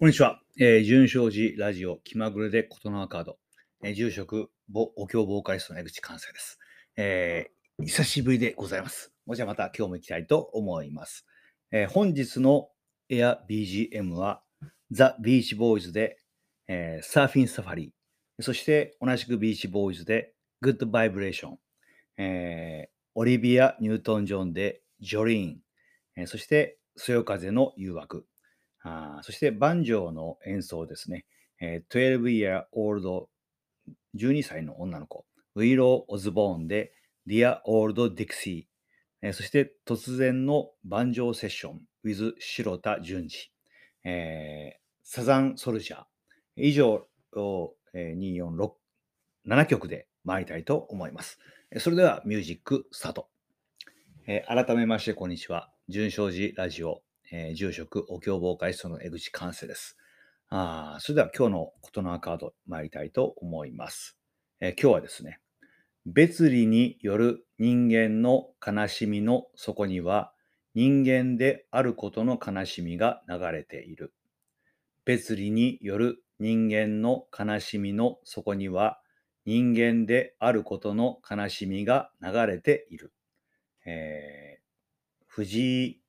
こんにちは。えー、純正寺ラジオ気まぐれで琴のカード、えー、住職お経ボーカリストの江口関西です、えー。久しぶりでございます。もじゃまた今日も行きたいと思います。えー、本日のエア BGM はザ・ビーチボーイズで、えー、サーフィンサファリー、そして同じくビーチボーイズでグッドバイブレーション、えー、オリビア・ニュートン・ジョンでジョリーン、えー、そしてそよ風の誘惑、あそして、バンジョーの演奏ですね。えー、12 year old 12歳の女の子、ウィロー・オズボーンで Dear Old Dixie、えー、そして突然のバンジョーセッション with 白田淳二、えー、サザン・ソルジャー以上を、えー、246 7曲で参りたいと思います。それではミュージックスタート。えー、改めましてこんにちは。純正寺ラジオえー、住職、お経防会ストの江口寛生です。あそれでは今日のことのカード参りたいと思います、えー、今日はですね、別理による人間の悲しみの底には人間であることの悲しみが流れている。別理による人間の悲しみの底には人間であることの悲しみが流れている。えー、藤井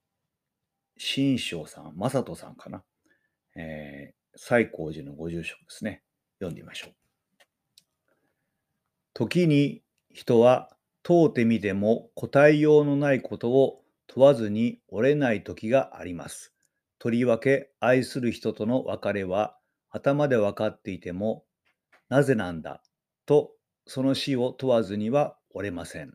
新章さん、正人さんかな。えー、西光寺のご住職ですね。読んでみましょう。時に人は問うてみても答えようのないことを問わずに折れない時があります。とりわけ愛する人との別れは頭で分かっていてもなぜなんだとその死を問わずには折れません。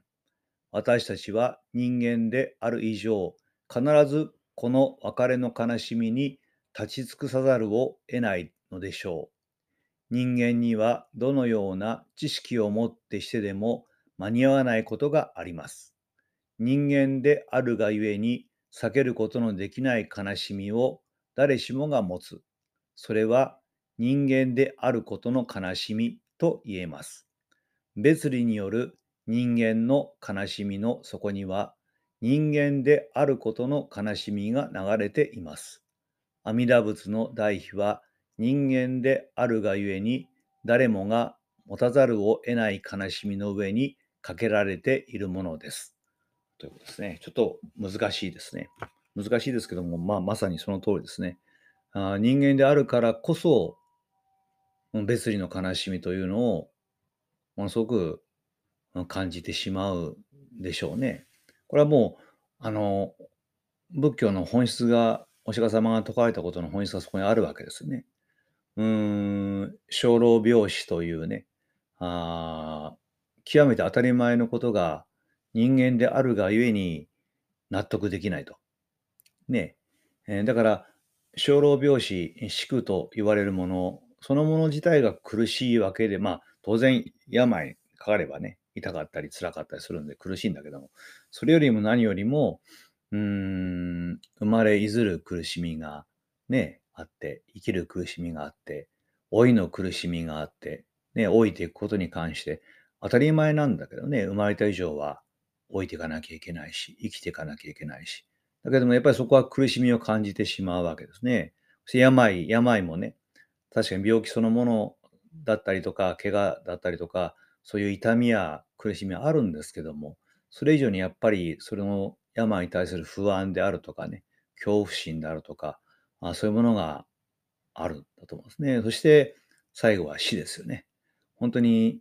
私たちは人間である以上必ずこの別れの悲しみに立ち尽くさざるを得ないのでしょう。人間にはどのような知識をもってしてでも間に合わないことがあります。人間であるがゆえに避けることのできない悲しみを誰しもが持つ。それは人間であることの悲しみと言えます。別理による人間の悲しみの底には人間であることの悲しみが流れています。阿弥陀仏の代碑は人間であるがゆえに誰もが持たざるを得ない悲しみの上にかけられているものです。ということですね。ちょっと難しいですね。難しいですけども、まあ、まさにその通りですね。あ人間であるからこそ、別離の悲しみというのを、ものすごく感じてしまうでしょうね。これはもう、あの、仏教の本質が、お釈迦様が説かれたことの本質がそこにあるわけですね。うーん、生老病死というね、あ極めて当たり前のことが人間であるがゆえに納得できないと。ね。えー、だから、生老病死、死苦と言われるもの、そのもの自体が苦しいわけで、まあ、当然病かかればね、痛かったり辛かったりするんで苦しいんだけども、それよりも何よりも、うーん、生まれいずる苦しみがね、あって、生きる苦しみがあって、老いの苦しみがあって、ね、老いていくことに関して、当たり前なんだけどね、生まれた以上は老いていかなきゃいけないし、生きていかなきゃいけないし。だけどもやっぱりそこは苦しみを感じてしまうわけですね。病、病もね、確かに病気そのものだったりとか、怪我だったりとか、そういう痛みや苦しみはあるんですけども、それ以上にやっぱりそれの病に対する不安であるとかね、恐怖心であるとか、あそういうものがあるんだと思うんですね。そして最後は死ですよね。本当に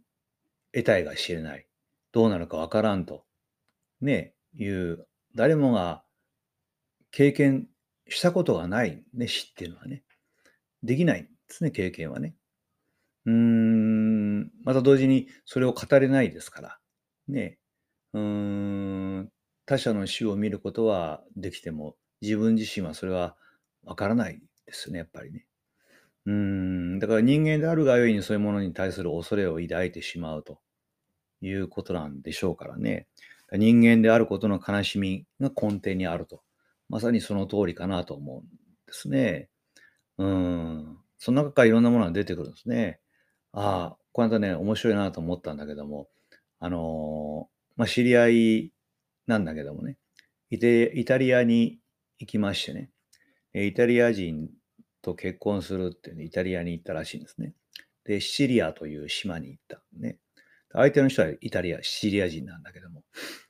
得体が知れない。どうなるかわからんと。ね、いう、誰もが経験したことがないね、死っていうのはね。できないんですね、経験はね。うーん、また同時にそれを語れないですから、ね、うーん、他者の死を見ることはできても、自分自身はそれはわからないですね、やっぱりね。うん、だから人間であるがゆえにそういうものに対する恐れを抱いてしまうということなんでしょうからね。人間であることの悲しみが根底にあると。まさにその通りかなと思うんですね。うん。その中からいろんなものが出てくるんですね。ああ、この間ね、面白いなと思ったんだけども、あのー、まあ、知り合いなんだけどもね、イテイタリアに行きましてね、イタリア人と結婚するっていう、ね、イタリアに行ったらしいんですね。で、シチリアという島に行ったね。相手の人はイタリア、シチリア人なんだけども、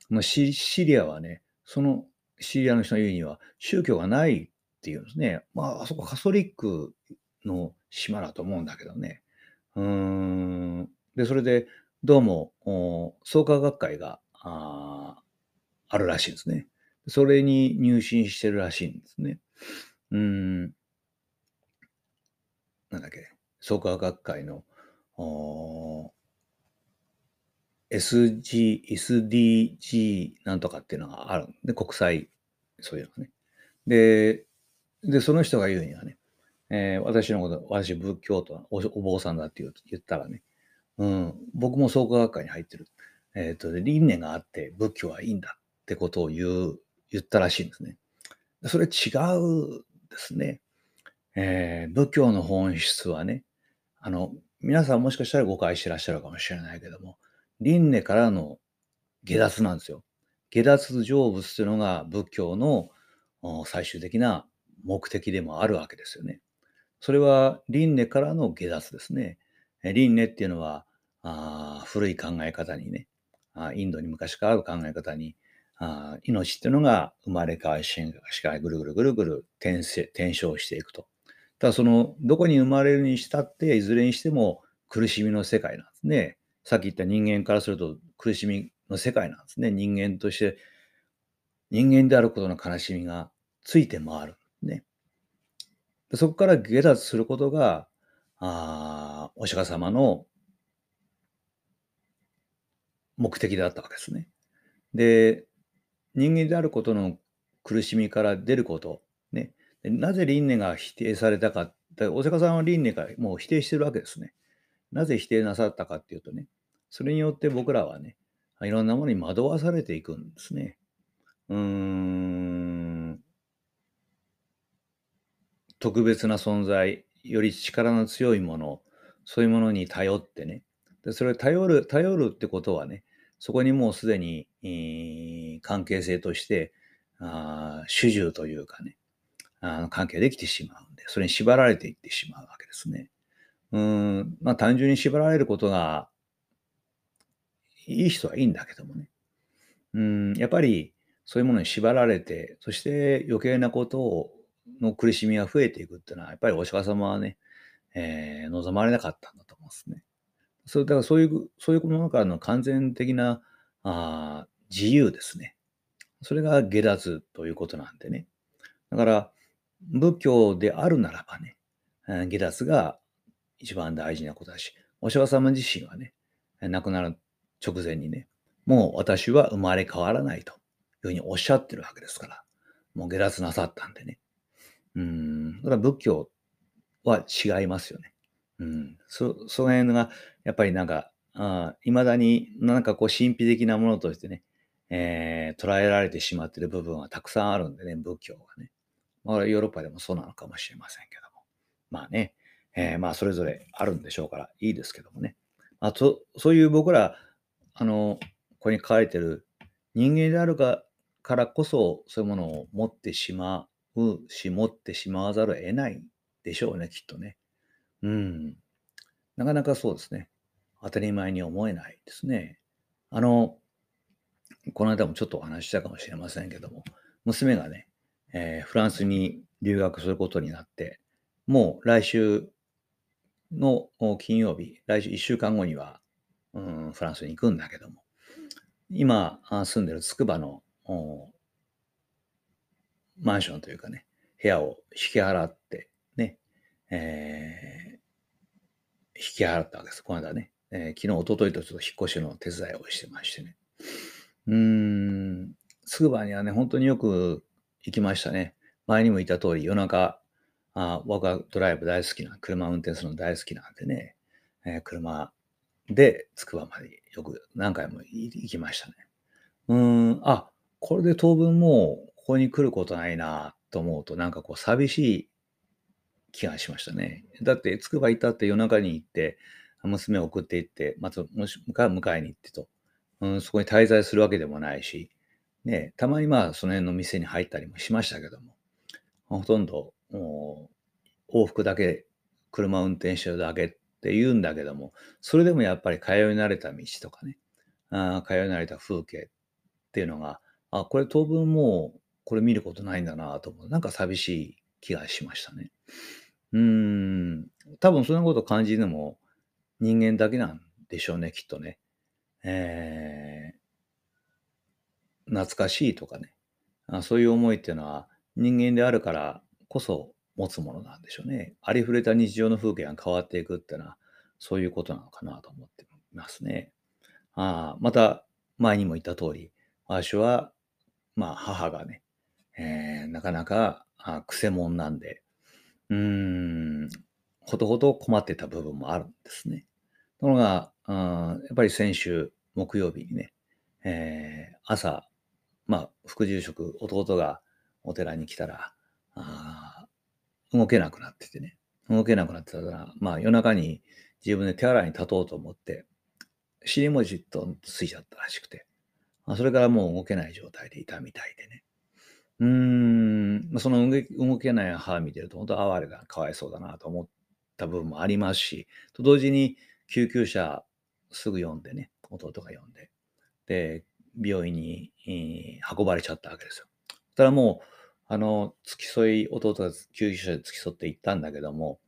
ま、シシリアはね、そのシリアの人の言うには宗教がないっていうんですね。まあ、あそこカソリックの島だと思うんだけどね。うーん。で、それで、どうも、創価学会がああるらしいんですね。それに入信してるらしいんですね。うーん。なんだっけ、創価学会の SG、SDG なんとかっていうのがあるんで、国際、そういうのがね。で、で、その人が言うにはね、えー、私のこと、私仏教とおお坊さんだって言ったらね、うん、僕も創価学会に入ってる。えっ、ー、と、輪廻があって仏教はいいんだってことを言う、言ったらしいんですね。それ違うですね。えー、仏教の本質はね、あの、皆さんもしかしたら誤解してらっしゃるかもしれないけども、輪廻からの下脱なんですよ。下脱成仏というのが仏教の最終的な目的でもあるわけですよね。それは輪廻からの下脱ですね。輪廻っていうのはあ古い考え方にねあ、インドに昔からある考え方にあ命っていうのが生まれ変わり進化しかぐるぐるぐるぐる転転生していくと。ただそのどこに生まれるにしたっていずれにしても苦しみの世界なんですね。さっき言った人間からすると苦しみの世界なんですね。人間として人間であることの悲しみがついて回る。ね。そこから下脱することが、ああお釈迦様の目的だったわけですね。で、人間であることの苦しみから出ること、ね。なぜ輪廻が否定されたか、お釈迦さんは輪廻がもう否定してるわけですね。なぜ否定なさったかっていうとね、それによって僕らはね、いろんなものに惑わされていくんですね。うーん。特別な存在、より力の強いもの、そういうものに頼ってね。でそれ頼る、頼るってことはね、そこにもうすでに、えー、関係性として、あ主従というかね、あ関係できてしまうんで、それに縛られていってしまうわけですね。うん、まあ単純に縛られることがいい人はいいんだけどもね。うん、やっぱりそういうものに縛られて、そして余計なことをの苦しみが増えていくっていうのは、やっぱりお釈迦様はね、えー、望まれなかったんだと思うんですね。それだからそういう、そういうものからの完全的なあ自由ですね。それが下脱ということなんでね。だから、仏教であるならばね、下脱が一番大事なことだし、お釈迦様自身はね、亡くなる直前にね、もう私は生まれ変わらないというふうにおっしゃってるわけですから、もう下脱なさったんでね。うん、だから仏教は違いますよね。うん、そその辺がやっぱりなんか、いまだになんかこう神秘的なものとしてね、えー、捉えられてしまってる部分はたくさんあるんでね、仏教がね。まあ、ヨーロッパでもそうなのかもしれませんけども。まあね、えー、まあそれぞれあるんでしょうからいいですけどもね。あ、そそういう僕ら、あの、ここに書かれてる人間であるかからこそそういうものを持ってしまううし、持ってしまわざるを得ないでしょうね、きっとね。うん。なかなかそうですね。当たり前に思えないですね。あの、この間もちょっとお話したかもしれませんけども、娘がね、えー、フランスに留学することになって、もう来週の金曜日、来週1週間後には、うん、フランスに行くんだけども、今住んでるつくばのマンションというかね、部屋を引き払ってね、えー、引き払ったわけです。この間ね、えー、昨日、一昨日とちょっと引っ越しの手伝いをしてましてね。うーん、つくばにはね、本当によく行きましたね。前にも言った通り、夜中、あ僕はドライブ大好きな、車運転するの大好きなんでね、えー、車でつくばまでよく何回も行きましたね。うーん、あ、これで当分もうここに来ることないなと思うとなんかこう寂しい気がしましたね。だってつくば行ったって夜中に行って、娘を送って行って、まず、もし、迎えに行ってと、うん、そこに滞在するわけでもないし、ね、たまにまあその辺の店に入ったりもしましたけども、ほとんどもう往復だけ車運転してるだけって言うんだけども、それでもやっぱり通い慣れた道とかね、あ通い慣れた風景っていうのが、あ、これ当分もうこれ見ることないんだなと思う。なんか寂しい気がしましたね。うーん、多分そんなこと感じるのも人間だけなんでしょうね、きっとね。えー、懐かしいとかねあ。そういう思いっていうのは人間であるからこそ持つものなんでしょうね。ありふれた日常の風景が変わっていくっていうのは、そういうことなのかなと思ってますね。あまた、前にも言った通り、私は、まあ、母がね、えー、なかなか、あ、くせ者なんで、うーん、ほとほと困ってた部分もあるんですね。ところが、あやっぱり先週木曜日にね、えー、朝、まあ、副住職、弟がお寺に来たら、あ動けなくなっててね、動けなくなってたら、まあ夜中に自分で手洗いに立とうと思って、尻文字とついちゃったらしくて、まそれからもう動けない状態でいたみたいでね。うーん、その動けない母見てると、本当哀れだ、かわいそうだなと思った部分もありますし、と同時に救急車すぐ呼んでね、弟が呼んで、で、病院に、運ばれちゃったわけですよ。ただもう、あの、付き添い、弟が救急車で付き添って行ったんだけども、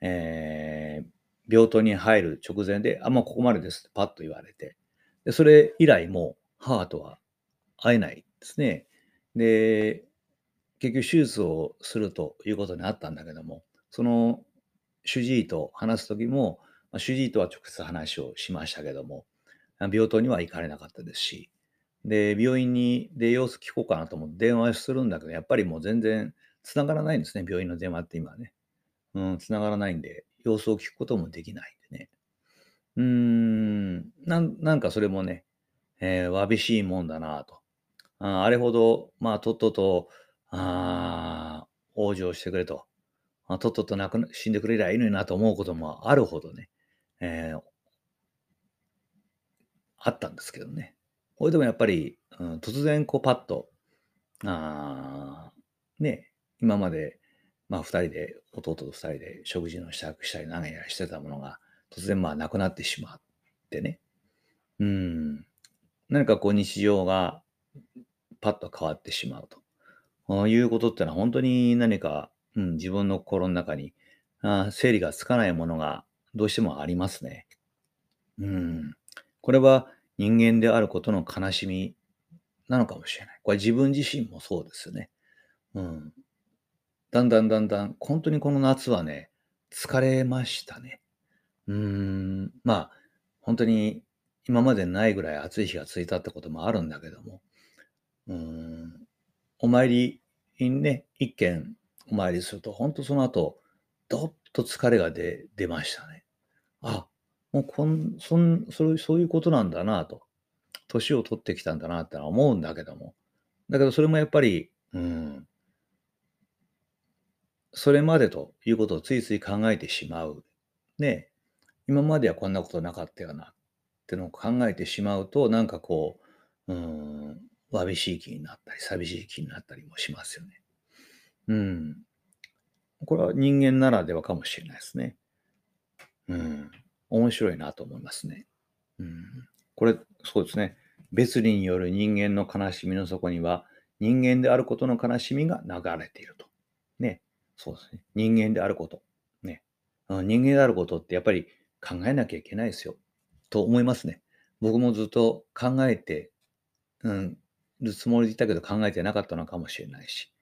えー、病棟に入る直前で、あ、もうここまでですってパッと言われて、でそれ以来もう母とは会えないですね。で、結局手術をするということになったんだけども、その主治医と話す時も、まあ、主治医とは直接話をしましたけども、病棟には行かれなかったですし、で、病院にで様子聞こうかなと思って電話するんだけど、やっぱりもう全然繋がらないんですね、病院の電話って今ね。うん、繋がらないんで、様子を聞くこともできないんでね。うーん、なん、なんかそれもね、えー、わびしいもんだなと。ああれほど、まあ、とっとと、ああ往生してくれと。あとっとと亡く死んでくれりゃいいのになと思うこともあるほどね、えー、あったんですけどね。これでもやっぱり、うん、突然こうパッと、あね、今まで、まあ二人で、弟と二人で食事の支度したり何やらしてたものが、突然まあなくなってしまってね。うん。何かこう日常がパッと変わってしまうと。いうことってのは本当に何か、うん、自分の心の中にあ整理がつかないものがどうしてもありますね。うん。これは人間であることの悲しみなのかもしれない。これ自分自身もそうですよね。うん。だんだんだんだん、本当にこの夏はね、疲れましたね。うーん。まあ、本当に今までないぐらい暑い日が続いたってこともあるんだけども、うん。お参りにね、一軒お参りすると、本当その後、どっと疲れが出、出ましたね。あ、もうこんそんそそういうことなんだなと。年を取ってきたんだなって思うんだけども。だけどそれもやっぱり、うん、それまでということをついつい考えてしまう。ね今まではこんなことなかったよなってのを考えてしまうと、なんかこう、うん、わびしい気になったり、寂しい気になったりもしますよね。うん。これは人間ならではかもしれないですね。うん。面白いなと思いますね。うん、これ、そうですね。別離による人間の悲しみの底には、人間であることの悲しみが流れていると。ね。そうですね。人間であること。ね。人間であることってやっぱり考えなきゃいけないですよ。と思いますね。僕もずっと考えて、うん、るつもりでいたけど考えてなかったのかもしれないし。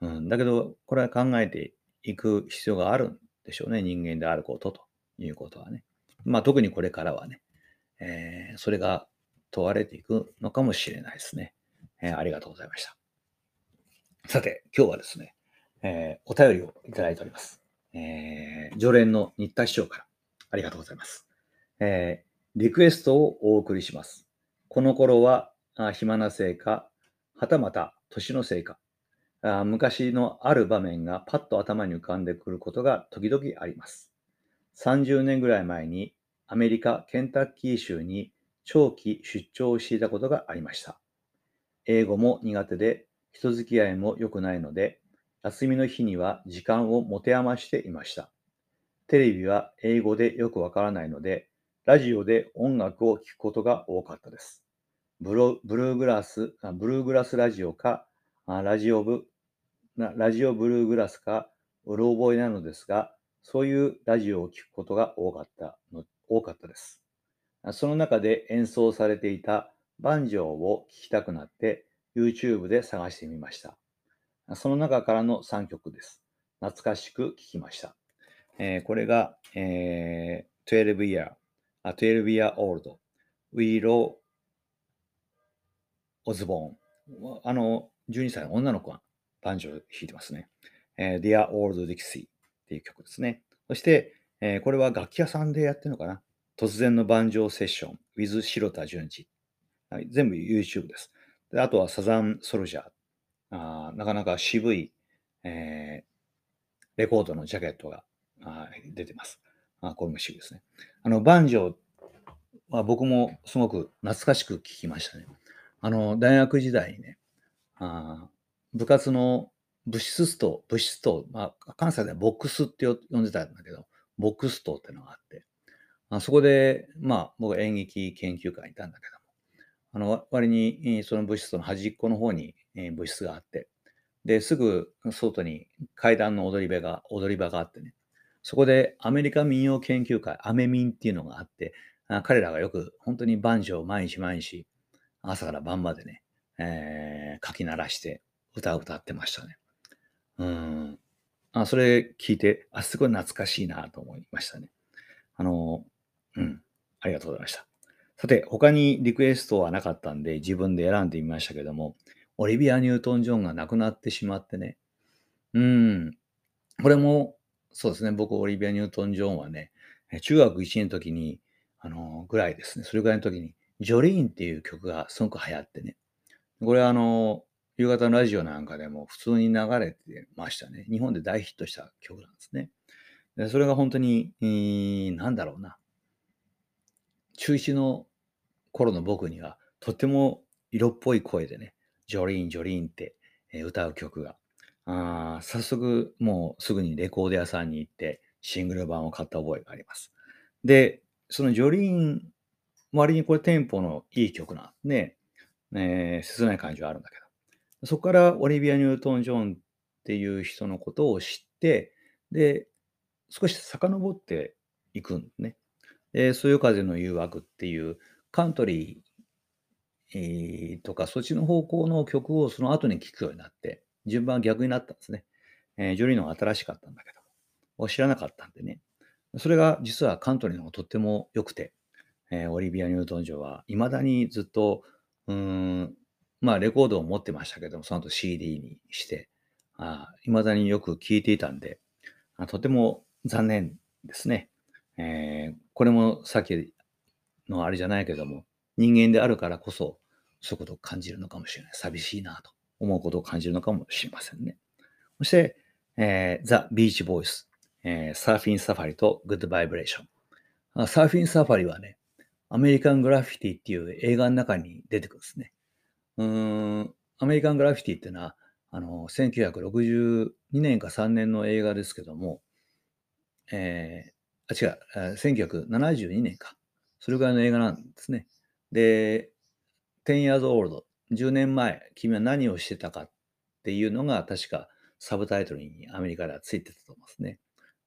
うん、だけど、これは考えていく必要があるんでしょうね。人間であることということはね。まあ、特にこれからはね、えー、それが問われていくのかもしれないですね。えー、ありがとうございました。さて、今日はですね、えー、お便りをいただいております。えー、常連の新田市長からありがとうございます。えー、リクエストをお送りします。この頃は暇なせいか、はたまた年のせいかあ、昔のある場面がパッと頭に浮かんでくることが時々あります。30年ぐらい前にアメリカ・ケンタッキー州に長期出張をしていたことがありました。英語も苦手で人付き合いも良くないので、休みの日には時間を持て余していました。テレビは英語でよくわからないので、ラジオで音楽を聴くことが多かったです。ブロブルーグラス、ブルーグラスラジオか、ラジオブ、ラジオブルーグラスか、うろ覚えなのですが、そういうラジオを聴くことが多かったの多かったです。その中で演奏されていたバンジョーを聴きたくなって YouTube で探してみました。その中からの3曲です。懐かしく聴きました。えー、これが、えー、12 year, 12 year old, We Row Willow Osborne。あの、12歳の女の子がバンジョーを弾いてますね。えー、Dear Old Dixie っていう曲ですね。そして、えー、これは楽器屋さんでやってるのかな？突然のバンジョーセッション with 白田淳二、はい。全部 YouTube です。であとはサザンソルジャー。あなかなか渋い、えー、レコードのジャケットがあ出てます。あこれも渋いですね。あの、バンジョーは僕もすごく懐かしく聴きましたね。あの、大学時代にね、あ部活の物質スト、物質ト、まあ、関西ではボックスって呼んでたんだけど、ボックストってのがあって、あそこで、まあ、僕は演劇研究会にいたんだけども、あの、割にその物質の端っこの方にえ物質があって、で、すぐ外に階段の踊り場が、踊り場があってね、そこでアメリカ民謡研究会、アメミンっていうのがあって、あ彼らがよく本当にバンジョーを毎日毎日、朝から晩までね、えー、書き鳴らして歌を歌ってましたね。うん。あ、それ聞いて、あ、すごい懐かしいなと思いましたね。あの、うん。ありがとうございました。さて、他にリクエストはなかったんで、自分で選んでみましたけども、オリビア・ニュートン・ジョンが亡くなってしまってね。うん。これも、そうですね。僕、オリビア・ニュートン・ジョンはね、中学1年の時に、あの、ぐらいですね。それぐらいの時に、ジョリーンっていう曲がすごく流行ってね。これはあの、夕方のラジオなんかでも普通に流れてましたね。日本で大ヒットした曲なんですね。でそれが本当に、えー、なんだろうな。中1の頃の僕にはとっても色っぽい声でね、ジョリーン、ジョリーンって、え歌う曲が。あ早速もうすぐにレコード屋さんに行ってシングル版を買った覚えがあります。で、そのジョリーン、割にこれテンポのいい曲なんで、ね、えー、切ない感じはあるんだけど、そこからオリビア・ニュートン・ジョンっていう人のことを知って、で、少し遡っていくんですね。で、そよ風の誘惑っていうカントリー、とかそっちの方向の曲をその後に聴くようになって、順番は逆になったんですね。えー、ジョリーの新しかったんだけど、知らなかったんでね。それが実はカントリーの方がとっても良くて、えー、オリビア・ニュートン・ジョンは未だにずっと、うーん、まあ、レコードを持ってましたけども、その後 CD にして、あ未だによく聴いていたんで、あとても残念ですね。えー、これもさっきのあれじゃないけども、人間であるからこそ、そういうことを感じるのかもしれない。寂しいなと思うことを感じるのかもしれませんね。そして、えー、ザ・ビーチ・ボーイス、えー、サーフィン・サファリとグッド・バイブレーション。サーフィン・サファリはね、アメリカン・グラフィティっていう映画の中に出てくるんですね。うん、アメリカン・グラフィティっていうのは、あの、1962年か3年の映画ですけども、えー、あ、違う、1972年か。それぐらいの映画なんですね。で、10 years old、10年前、君は何をしてたかっていうのが確かサブタイトルにアメリカではついてたと思いますね。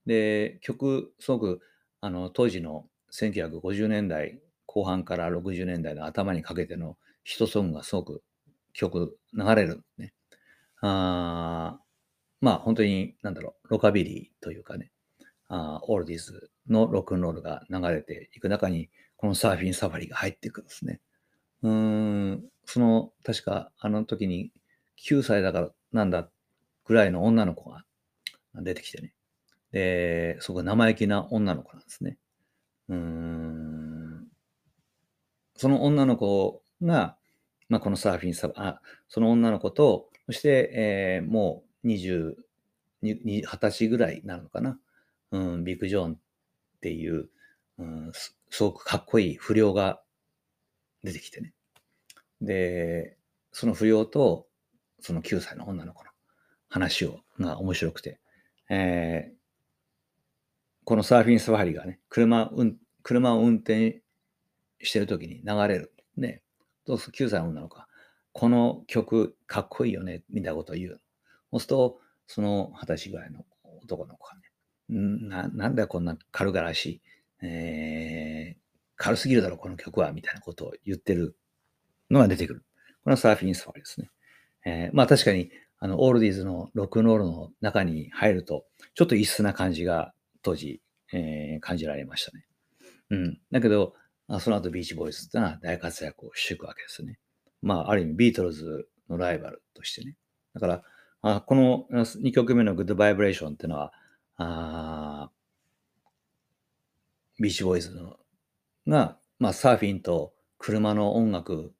で、曲、すごく、あの、当時の1950年代後半から60年代の頭にかけてのヒットソングがすごく曲流れるね。あまあ本当に、なんだろう、ロカビリーというかね、あオールディーズのロックンロールが流れていく中に、このサーフィンサファリが入っていくんですね。うん、その、確かあの時に9歳だからなんだぐらいの女の子が出てきてね。で、すごい生意気な女の子なんですね。うーん、その女の子が、まあ、このサーフィンサあ、その女の子と、そして、えー、もう20、20歳ぐらいなるのかな。うん、ビッグ・ジョーンっていう、うん、すごくかっこいい不良が出てきてね。で、その不良と、その9歳の女の子の話を、が面白くて、えーこのサーフィンサファリがね、車、うん、車を運転してる時に流れる。ね。どうする ?9 歳の女の子が、この曲かっこいいよね、みたいなことを言う。そうすると、その二十歳ぐらいの男の子がね、んななんだこんな軽々しい、えー、軽すぎるだろ、この曲は、みたいなことを言ってるのが出てくる。これはサーフィンサファリですね。えー、まあ確かに、あの、オールディーズのロックンロールの中に入ると、ちょっと異質な感じが当時、えー、感じられましたね。うん。だけど、その後ビーチボーイズってのは大活躍をしていくわけですね。まあ、ある意味ビートルズのライバルとしてね。だから、あこの2曲目のグッドバイブレーションっていうのは、あビーチボーイズが、まあ、サーフィンと車の音楽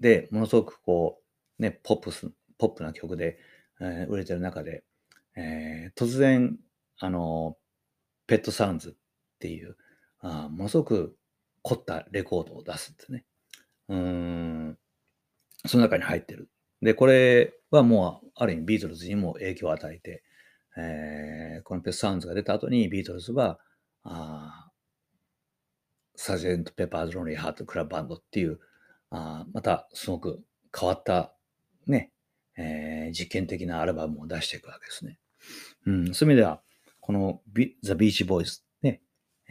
でものすごくこう、ね、ポップス、ポップな曲で、えー、売れてる中で、えー、突然、あの、ペットサウンズっていう、あものすごく凝ったレコードを出すんですね。うん、その中に入ってる。で、これはもう、ある意味ビートルズにも影響を与えて、えー、このペットサウンズが出た後にビートルズは、あサージェント・ペッパーズ・ロンリー・ハート・クラブ・バンドっていう、あまたすごく変わったね、えー、実験的なアルバムを出していくわけですね。うん、そういう意味では、このビザ・ビーチ・ボーイズ、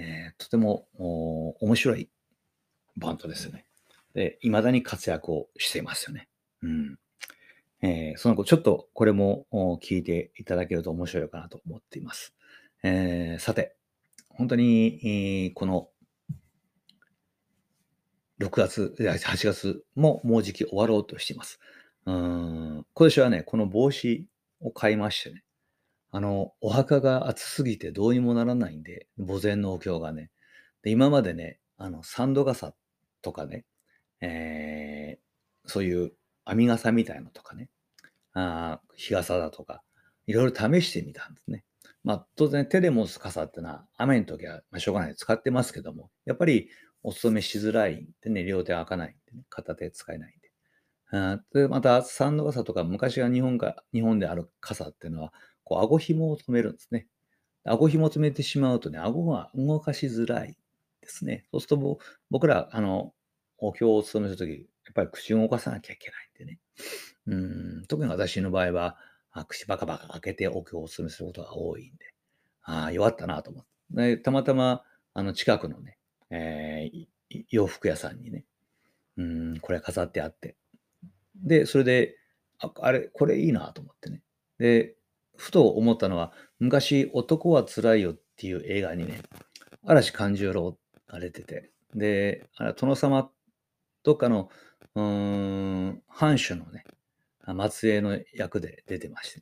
えー、とても面白いバンドですよね。で、未だに活躍をしていますよね。うん。えー、その後、ちょっとこれも聞いていただけると面白いかなと思っています。えー、さて、本当に、えー、この6月、8月ももうじき終わろうとしています。うん、今年はね、この帽子を買いましてね、あの、お墓が暑すぎてどうにもならないんで、墓前のお経がね。で、今までね、あの、サンド傘とかね、えー、そういう編み傘みたいのとかね、あ日傘だとか、いろいろ試してみたんですね。まあ、当然手で持つ傘ってのは雨の時は、まあ、しょうがない使ってますけども、やっぱりお勤めしづらいんでね、両手開かないんでね、片手使えないんで。あで、また、サンド傘とか、昔は日本が、日本である傘っていうのは、こう、顎紐を止めるんですね。顎紐を止めてしまうとね、顎が動かしづらいですね。そうすると、僕ら、あの、お経を務めるとき、やっぱり口を動かさなきゃいけないんでね。うん特に私の場合は、あ口バカバカ開けてお経をお勧めすることが多いんで、ああ、弱ったなと思って。でたまたま、あの、近くのね、えー、洋服屋さんにね、うん、これ飾ってあって。で、それで、ああれ、これいいなと思ってね。で、ふと思ったのは、昔、男はつらいよっていう映画にね、嵐勘十郎が出てて、で、あれ殿様とかの、うーん、藩主のね、末裔の役で出てまして、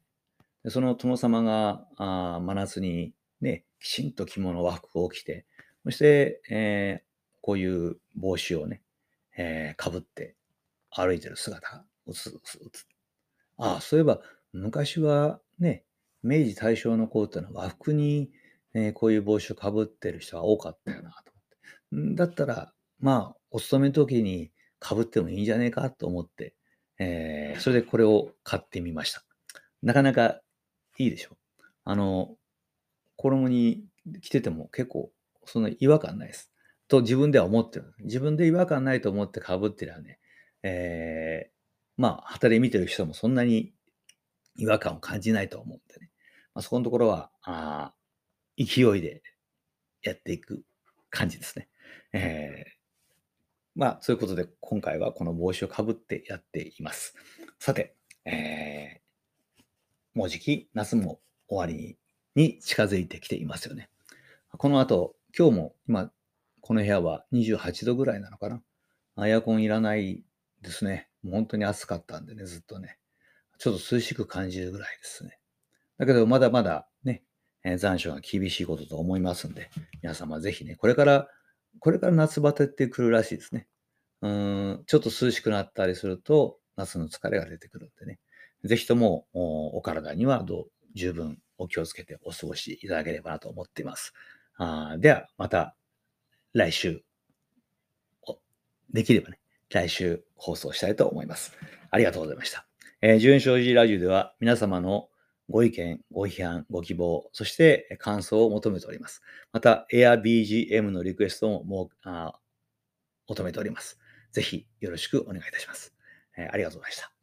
でその殿様があ真夏にね、きちんと着物和服を着て、そして、えー、こういう帽子をね、えー、かぶって歩いてる姿が映つ。ああ、そういえば昔はね、明治大正の子っていうのは和服に、え、こういう帽子をかぶってる人が多かったよなと思って。だったら、まあ、お勤めの時にかぶってもいいんじゃねえかと思って、えー、それでこれを買ってみました。なかなかいいでしょう。あの、衣に着てても結構そんな違和感ないです。と自分では思ってる。自分で違和感ないと思ってかぶってりゃね、えー、まあ、旗で見てる人もそんなに違和感を感じないと思うんでね。まあ、そこのところは、あ勢いでやっていく感じですね。えー、まあ、そういうことで今回はこの帽子をかぶってやっています。さて、えー、もうじき夏も終わりに近づいてきていますよね。この後、今日も今、この部屋は28度ぐらいなのかな。エアコンいらないですね。もう本当に暑かったんでね、ずっとね。ちょっと涼しく感じるぐらいですね。だけど、まだまだね、えー、残暑が厳しいことと思いますんで、皆様ぜひね、これから、これから夏バテってくるらしいですね。うん、ちょっと涼しくなったりすると、夏の疲れが出てくるんでね、ぜひともお体にはどう十分お気をつけてお過ごしいただければなと思っています。あでは、また来週、できればね、来週放送したいと思います。ありがとうございました。えー、純正寺ラジオでは皆様のご意見、ご批判、ご希望、そして感想を求めております。また、AirBGM のリクエストももあ求めております。ぜひよろしくお願いいたします。えー、ありがとうございました。